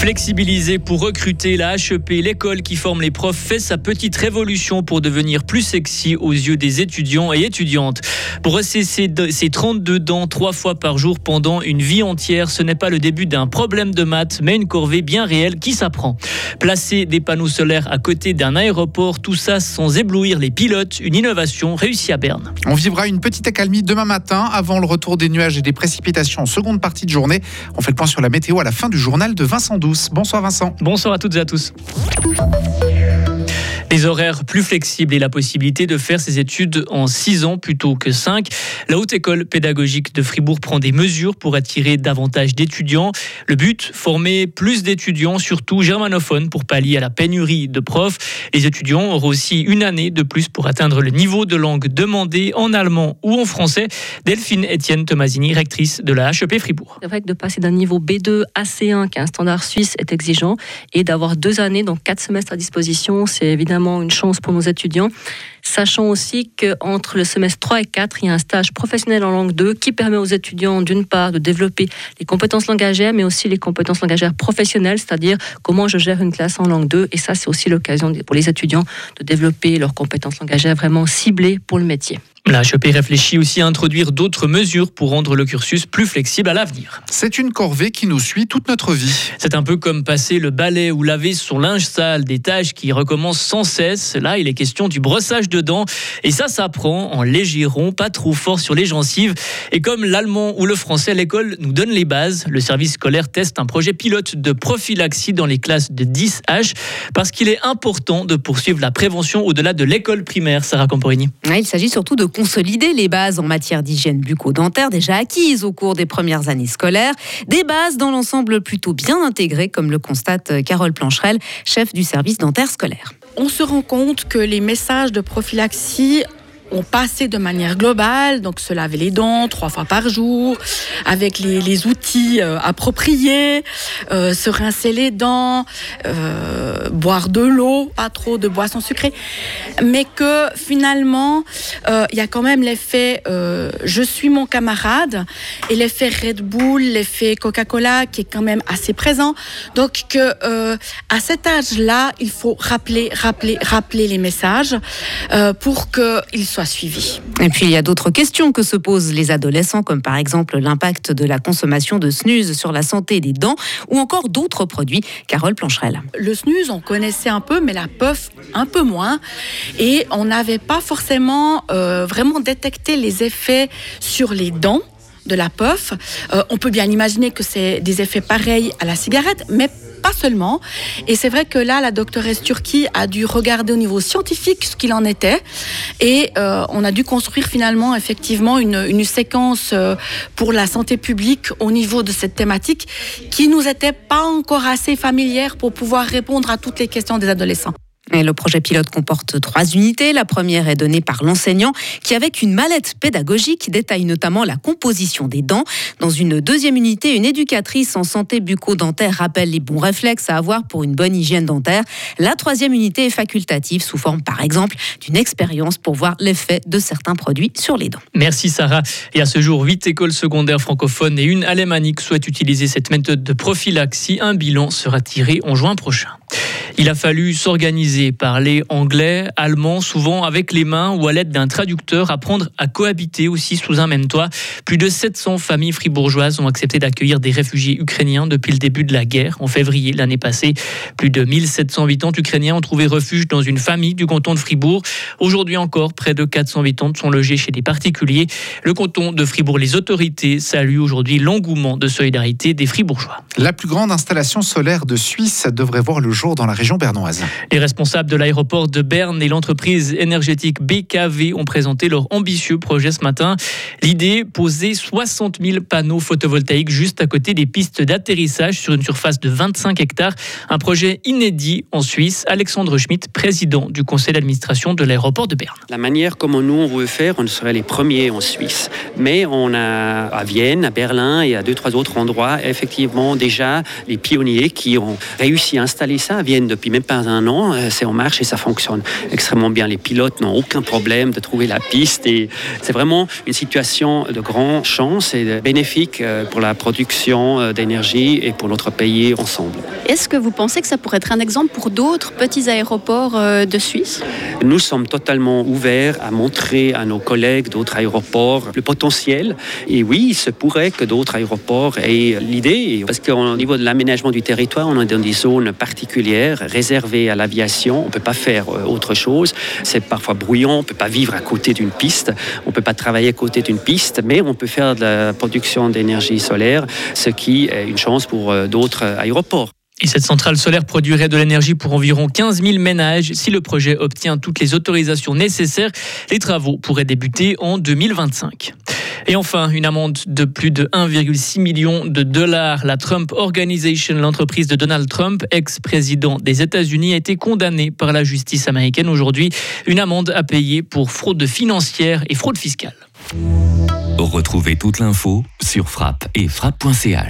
Flexibiliser pour recruter la HEP, l'école qui forme les profs, fait sa petite révolution pour devenir plus sexy aux yeux des étudiants et étudiantes. Rester ses 32 dents trois fois par jour pendant une vie entière, ce n'est pas le début d'un problème de maths, mais une corvée bien réelle qui s'apprend. Placer des panneaux solaires à côté d'un aéroport, tout ça sans éblouir les pilotes, une innovation réussie à Berne. On vivra une petite accalmie demain matin avant le retour des nuages et des précipitations en seconde partie de journée. On fait le point sur la météo à la fin du journal de Vincent Bonsoir Vincent. Bonsoir à toutes et à tous. Les horaires plus flexibles et la possibilité de faire ses études en 6 ans plutôt que 5. La Haute École pédagogique de Fribourg prend des mesures pour attirer davantage d'étudiants. Le but, former plus d'étudiants, surtout germanophones, pour pallier à la pénurie de profs. Les étudiants auront aussi une année de plus pour atteindre le niveau de langue demandé en allemand ou en français. Delphine Etienne Tomasini, rectrice de la HEP Fribourg. C'est vrai que de passer d'un niveau B2 à C1, qui est un standard suisse, est exigeant, et d'avoir deux années, donc quatre semestres à disposition, c'est évidemment une chance pour nos étudiants, sachant aussi qu'entre le semestre 3 et 4, il y a un stage professionnel en langue 2 qui permet aux étudiants, d'une part, de développer les compétences langagères, mais aussi les compétences langagères professionnelles, c'est-à-dire comment je gère une classe en langue 2. Et ça, c'est aussi l'occasion pour les étudiants de développer leurs compétences langagères vraiment ciblées pour le métier. La HEP réfléchit aussi à introduire d'autres mesures pour rendre le cursus plus flexible à l'avenir. C'est une corvée qui nous suit toute notre vie. C'est un peu comme passer le balai ou laver son linge sale, des tâches qui recommencent sans cesse. Là, il est question du brossage de dents. Et ça s'apprend en léger rond, pas trop fort sur les gencives. Et comme l'allemand ou le français, l'école nous donne les bases. Le service scolaire teste un projet pilote de prophylaxie dans les classes de 10H parce qu'il est important de poursuivre la prévention au-delà de l'école primaire. Sarah Camporini. Il s'agit surtout de consolider les bases en matière d'hygiène bucco-dentaire déjà acquises au cours des premières années scolaires. Des bases dans l'ensemble plutôt bien intégrées, comme le constate Carole Plancherel, chef du service dentaire scolaire. On se rend compte que les messages de prophylaxie ont passé de manière globale, donc se laver les dents trois fois par jour, avec les, outils euh, appropriés, euh, se rincer les dents, euh, boire de l'eau, pas trop de boissons sucrées, mais que finalement, il y a quand même l'effet je suis mon camarade et l'effet Red Bull, l'effet Coca-Cola qui est quand même assez présent. Donc à cet âge-là, il faut rappeler, rappeler, rappeler les messages pour qu'ils soient suivi. Et puis il y a d'autres questions que se posent les adolescents, comme par exemple l'impact de la consommation de snus sur la santé des dents, ou encore d'autres produits. Carole Plancherel. Le snus, on connaissait un peu, mais la puff un peu moins, et on n'avait pas forcément euh, vraiment détecté les effets sur les dents de la puff. Euh, on peut bien imaginer que c'est des effets pareils à la cigarette, mais pas seulement. Et c'est vrai que là, la doctoresse Turquie a dû regarder au niveau scientifique ce qu'il en était. Et euh, on a dû construire finalement, effectivement, une, séquence euh, pour la santé publique au niveau de cette thématique qui nous était pas encore assez familière pour pouvoir répondre à toutes les questions des adolescents le projet pilote comporte trois unités. La première est donnée par l'enseignant qui, avec une mallette pédagogique, détaille notamment la composition des dents. Dans une deuxième unité, une éducatrice en santé bucco-dentaire rappelle les bons réflexes à avoir pour une bonne hygiène dentaire. La troisième unité est facultative sous forme, par exemple, d'une expérience pour voir l'effet de certains produits sur les dents. Merci Sarah. Et à ce jour, huit écoles secondaires francophones et une alémanique souhaitent utiliser cette méthode de prophylaxie. Un bilan sera tiré en juin prochain. Il a fallu s'organiser, parler anglais, allemand, souvent avec les mains ou à l'aide d'un traducteur, apprendre à cohabiter aussi sous un même toit. Plus de 700 familles fribourgeoises ont accepté d'accueillir des réfugiés ukrainiens depuis le début de la guerre, en février l'année passée. Plus de 1700 habitants ukrainiens ont trouvé refuge dans une famille du canton de Fribourg. Aujourd'hui encore, près de 400 habitants sont logés chez des particuliers. Le canton de Fribourg, les autorités saluent aujourd'hui l'engouement de solidarité des Fribourgeois. La plus grande installation solaire de Suisse devrait voir le jour dans la région bernoise. Les responsables de l'aéroport de Berne et l'entreprise énergétique BKV ont présenté leur ambitieux projet ce matin. L'idée, poser 60 000 panneaux photovoltaïques juste à côté des pistes d'atterrissage sur une surface de 25 hectares. Un projet inédit en Suisse. Alexandre Schmitt, président du conseil d'administration de l'aéroport de Berne. La manière comme nous on veut faire, on serait les premiers en Suisse. Mais on a à Vienne, à Berlin et à deux, trois autres endroits, effectivement, déjà les pionniers qui ont réussi à installer ça ça vient depuis même pas un an. C'est en marche et ça fonctionne extrêmement bien. Les pilotes n'ont aucun problème de trouver la piste et c'est vraiment une situation de grande chance et bénéfique pour la production d'énergie et pour notre pays ensemble. Est-ce que vous pensez que ça pourrait être un exemple pour d'autres petits aéroports de Suisse? Nous sommes totalement ouverts à montrer à nos collègues d'autres aéroports le potentiel. Et oui, il se pourrait que d'autres aéroports aient l'idée, parce qu'au niveau de l'aménagement du territoire, on est dans des zones particulières réservées à l'aviation. On ne peut pas faire euh, autre chose. C'est parfois bruyant, on ne peut pas vivre à côté d'une piste, on ne peut pas travailler à côté d'une piste, mais on peut faire de la production d'énergie solaire, ce qui est une chance pour euh, d'autres aéroports. Et cette centrale solaire produirait de l'énergie pour environ 15 000 ménages. Si le projet obtient toutes les autorisations nécessaires, les travaux pourraient débuter en 2025. Et enfin, une amende de plus de 1,6 million de dollars. La Trump Organization, l'entreprise de Donald Trump, ex-président des États-Unis, a été condamnée par la justice américaine aujourd'hui. Une amende à payer pour fraude financière et fraude fiscale. Retrouvez toute l'info sur frappe et frappe.ch.